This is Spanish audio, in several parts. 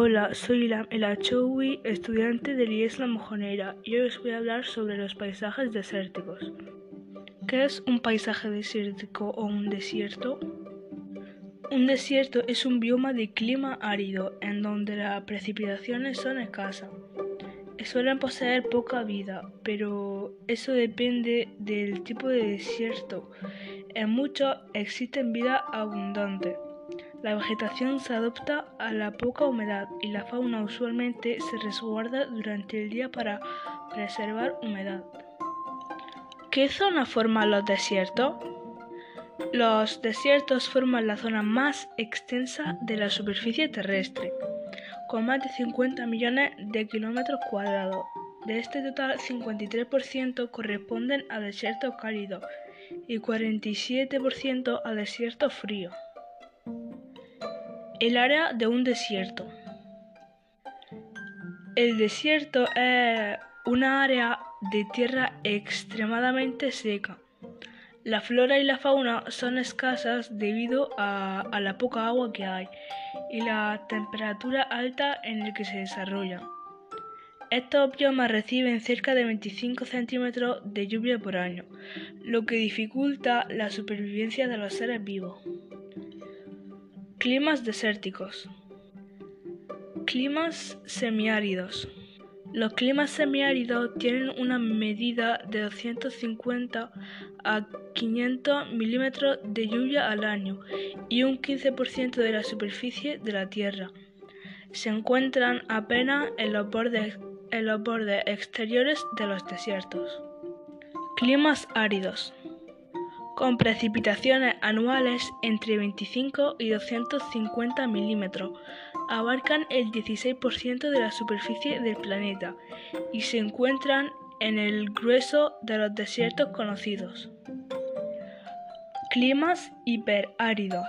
Hola, soy Ilam estudiante del IES La Mojonera, y hoy os voy a hablar sobre los paisajes desérticos. ¿Qué es un paisaje desértico o un desierto? Un desierto es un bioma de clima árido en donde las precipitaciones son escasas. Suelen poseer poca vida, pero eso depende del tipo de desierto. En muchos existen vida abundante. La vegetación se adapta a la poca humedad y la fauna usualmente se resguarda durante el día para preservar humedad. ¿Qué zona forman los desiertos? Los desiertos forman la zona más extensa de la superficie terrestre, con más de 50 millones de kilómetros cuadrados. De este total, 53% corresponden a desiertos cálidos y 47% a desiertos fríos. El área de un desierto. El desierto es una área de tierra extremadamente seca. La flora y la fauna son escasas debido a, la poca agua que hay y la temperatura alta en la que se desarrolla. Estos biomas reciben cerca de 25 centímetros de lluvia por año, lo que dificulta la supervivencia de los seres vivos. Climas desérticos. Climas semiáridos. Los climas semiáridos tienen una medida de 250 a 500 milímetros de lluvia al año y un 15% de la superficie de la Tierra. Se encuentran apenas en los bordes, en los bordes exteriores de los desiertos. Climas áridos con precipitaciones anuales entre 25 y 250 milímetros. Abarcan el 16% de la superficie del planeta y se encuentran en el grueso de los desiertos conocidos. Climas hiperáridos.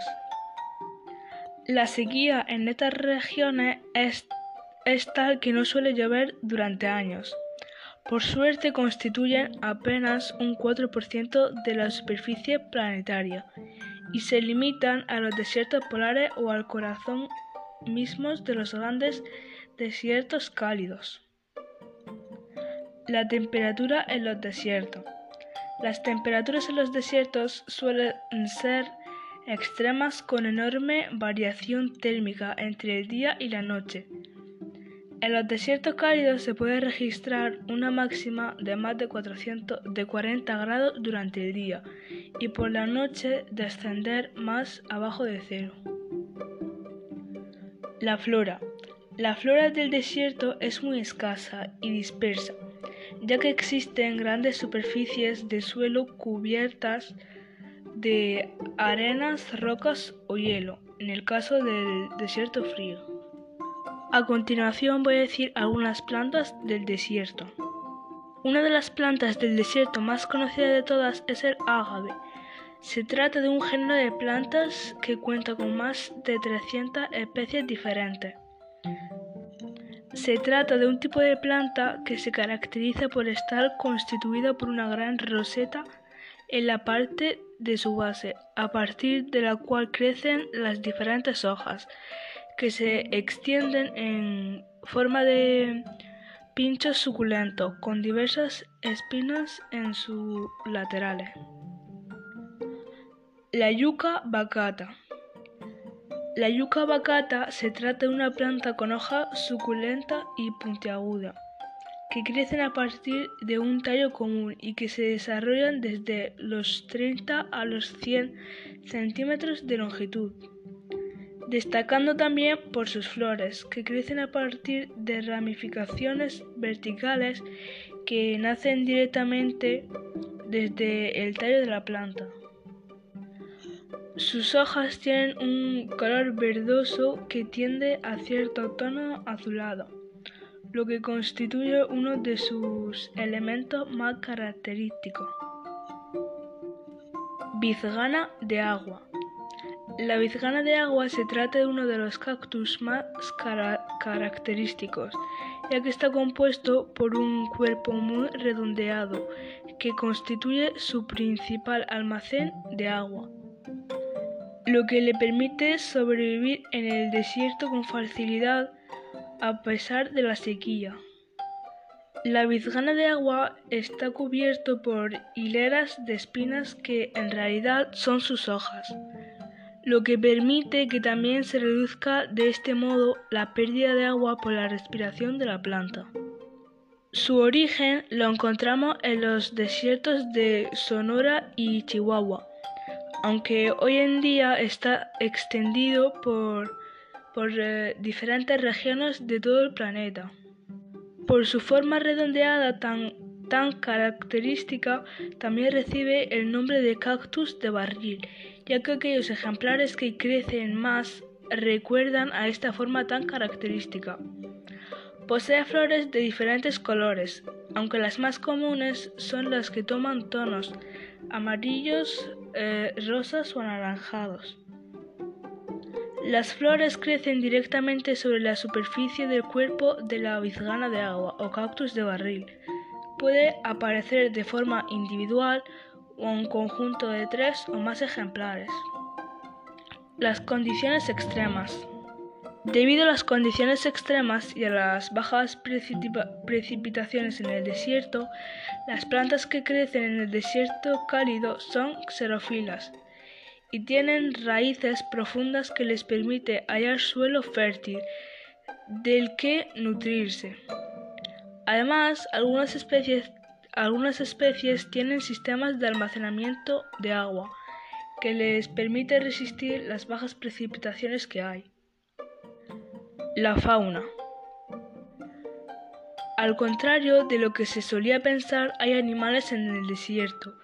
La sequía en estas regiones es, es tal que no suele llover durante años. Por suerte constituyen apenas un 4% de la superficie planetaria y se limitan a los desiertos polares o al corazón mismos de los grandes desiertos cálidos. La temperatura en los desiertos. Las temperaturas en los desiertos suelen ser extremas con enorme variación térmica entre el día y la noche. En los desiertos cálidos se puede registrar una máxima de más de, 400, de 40 grados durante el día y por la noche descender más abajo de cero. La flora. La flora del desierto es muy escasa y dispersa, ya que existen grandes superficies de suelo cubiertas de arenas, rocas o hielo, en el caso del desierto frío. A continuación voy a decir algunas plantas del desierto. Una de las plantas del desierto más conocida de todas es el ágave. Se trata de un género de plantas que cuenta con más de 300 especies diferentes. Se trata de un tipo de planta que se caracteriza por estar constituida por una gran roseta en la parte de su base, a partir de la cual crecen las diferentes hojas que se extienden en forma de pinchos suculentos con diversas espinas en sus laterales. La yuca bacata. La yuca bacata se trata de una planta con hoja suculenta y puntiaguda que crecen a partir de un tallo común y que se desarrollan desde los 30 a los 100 centímetros de longitud destacando también por sus flores, que crecen a partir de ramificaciones verticales que nacen directamente desde el tallo de la planta. Sus hojas tienen un color verdoso que tiende a cierto tono azulado, lo que constituye uno de sus elementos más característicos. Bizgana de agua. La bizgana de agua se trata de uno de los cactus más característicos, ya que está compuesto por un cuerpo muy redondeado que constituye su principal almacén de agua, lo que le permite sobrevivir en el desierto con facilidad a pesar de la sequía. La vizgana de agua está cubierto por hileras de espinas que en realidad son sus hojas, lo que permite que también se reduzca de este modo la pérdida de agua por la respiración de la planta. Su origen lo encontramos en los desiertos de Sonora y Chihuahua, aunque hoy en día está extendido por, por eh, diferentes regiones de todo el planeta. Por su forma redondeada tan, tan característica, también recibe el nombre de cactus de barril, ya que aquellos ejemplares que crecen más recuerdan a esta forma tan característica. Posee flores de diferentes colores, aunque las más comunes son las que toman tonos amarillos, eh, rosas o anaranjados. Las flores crecen directamente sobre la superficie del cuerpo de la vizgana de agua o cactus de barril. Puede aparecer de forma individual o en conjunto de tres o más ejemplares. Las condiciones extremas. Debido a las condiciones extremas y a las bajas precipitaciones en el desierto, las plantas que crecen en el desierto cálido son xerófilas y tienen raíces profundas que les permite hallar suelo fértil del que nutrirse. Además, algunas especies, algunas especies tienen sistemas de almacenamiento de agua que les permite resistir las bajas precipitaciones que hay. La fauna. Al contrario de lo que se solía pensar, hay animales en el desierto,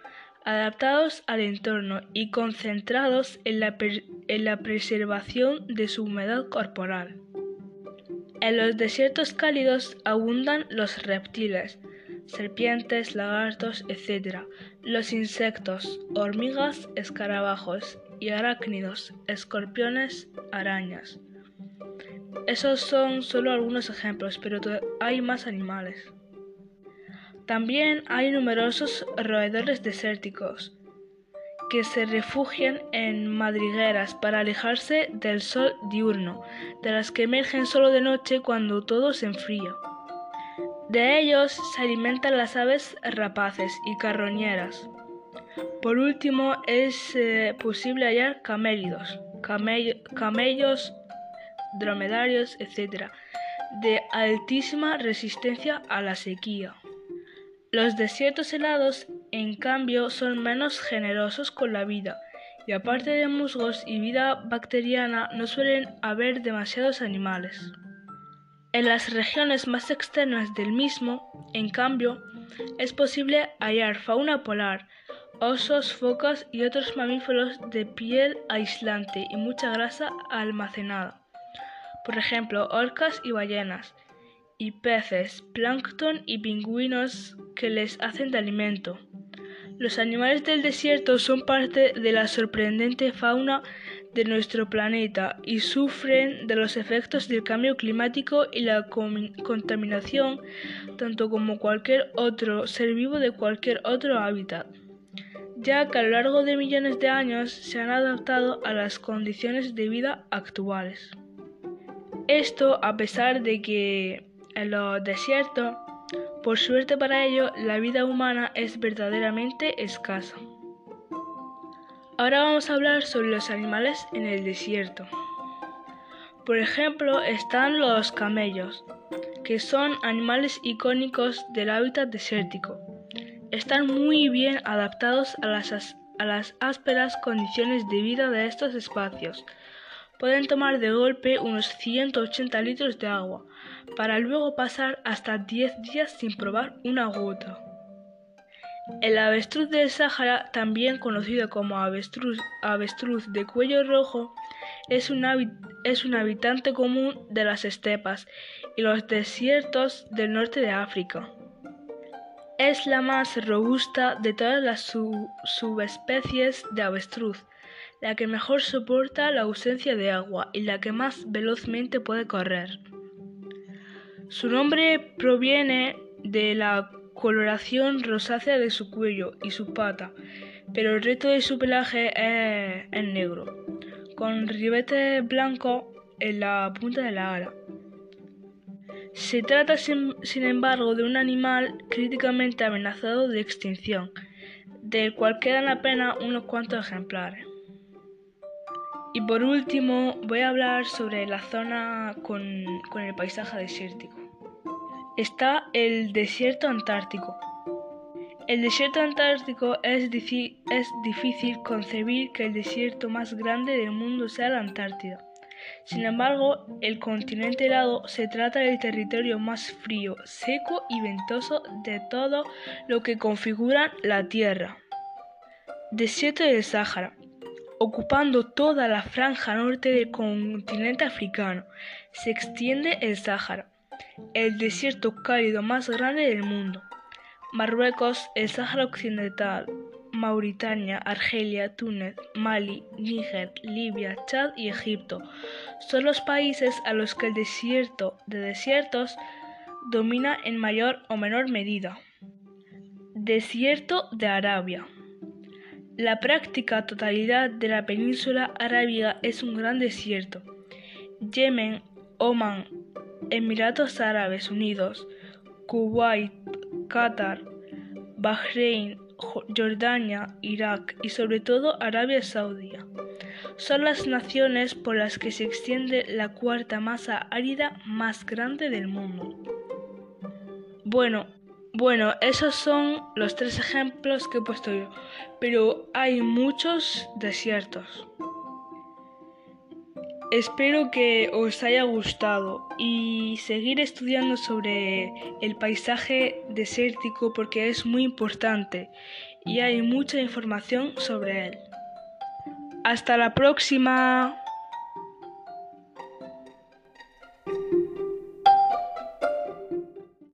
adaptados al entorno y concentrados en la, en la, preservación de su humedad corporal. En los desiertos cálidos abundan los reptiles, serpientes, lagartos, etc., los insectos, hormigas, escarabajos y arácnidos, escorpiones, arañas. Esos son solo algunos ejemplos, pero hay más animales. También hay numerosos roedores desérticos que se refugian en madrigueras para alejarse del sol diurno, de las que emergen solo de noche cuando todo se enfría. De ellos se alimentan las aves rapaces y carroñeras. Por último, es eh, posible hallar camélidos, camellos, dromedarios, etc., de altísima resistencia a la sequía. Los desiertos helados, en cambio, son menos generosos con la vida, y aparte de musgos y vida bacteriana no suelen haber demasiados animales. En las regiones más externas del mismo, en cambio, es posible hallar fauna polar, osos, focas y otros mamíferos de piel aislante y mucha grasa almacenada por ejemplo orcas y ballenas, y peces, plancton y pingüinos que les hacen de alimento. Los animales del desierto son parte de la sorprendente fauna de nuestro planeta y sufren de los efectos del cambio climático y la contaminación tanto como cualquier otro ser vivo de cualquier otro hábitat, ya que a lo largo de millones de años se han adaptado a las condiciones de vida actuales. Esto a pesar de que en los desiertos, por suerte para ellos, la vida humana es verdaderamente escasa. Ahora vamos a hablar sobre los animales en el desierto. Por ejemplo, están los camellos, que son animales icónicos del hábitat desértico. Están muy bien adaptados a las, a las ásperas condiciones de vida de estos espacios pueden tomar de golpe unos 180 litros de agua, para luego pasar hasta 10 días sin probar una gota. El avestruz del Sáhara, también conocido como avestruz, avestruz de cuello rojo, es un, es un habitante común de las estepas y los desiertos del norte de África. Es la más robusta de todas las subespecies de avestruz la que mejor soporta la ausencia de agua y la que más velozmente puede correr. Su nombre proviene de la coloración rosácea de su cuello y su pata, pero el resto de su pelaje es, negro, con ribete blanco en la punta de la ala. Se trata, sin, embargo, de un animal críticamente amenazado de extinción, del cual quedan apenas unos cuantos ejemplares. Y por último, voy a hablar sobre la zona con, el paisaje desértico. Está el desierto antártico. El desierto antártico es, es difícil concebir que el desierto más grande del mundo sea la Antártida. Sin embargo, el continente helado se trata del territorio más frío, seco y ventoso de todo lo que configura la Tierra. Desierto del Sáhara. Ocupando toda la franja norte del continente africano, se extiende el Sáhara, el desierto cálido más grande del mundo. Marruecos, el Sáhara Occidental, Mauritania, Argelia, Túnez, Mali, Níger, Libia, Chad y Egipto son los países a los que el desierto de desiertos domina en mayor o menor medida. Desierto de Arabia. La práctica totalidad de la península arábiga es un gran desierto. Yemen, Oman, Emiratos Árabes Unidos, Kuwait, Qatar, Bahrein, Jordania, Irak y sobre todo Arabia Saudí son las naciones por las que se extiende la cuarta masa árida más grande del mundo. Bueno, bueno, esos son los tres ejemplos que he puesto yo, pero hay muchos desiertos. Espero que os haya gustado y seguir estudiando sobre el paisaje desértico porque es muy importante y hay mucha información sobre él. Hasta la próxima.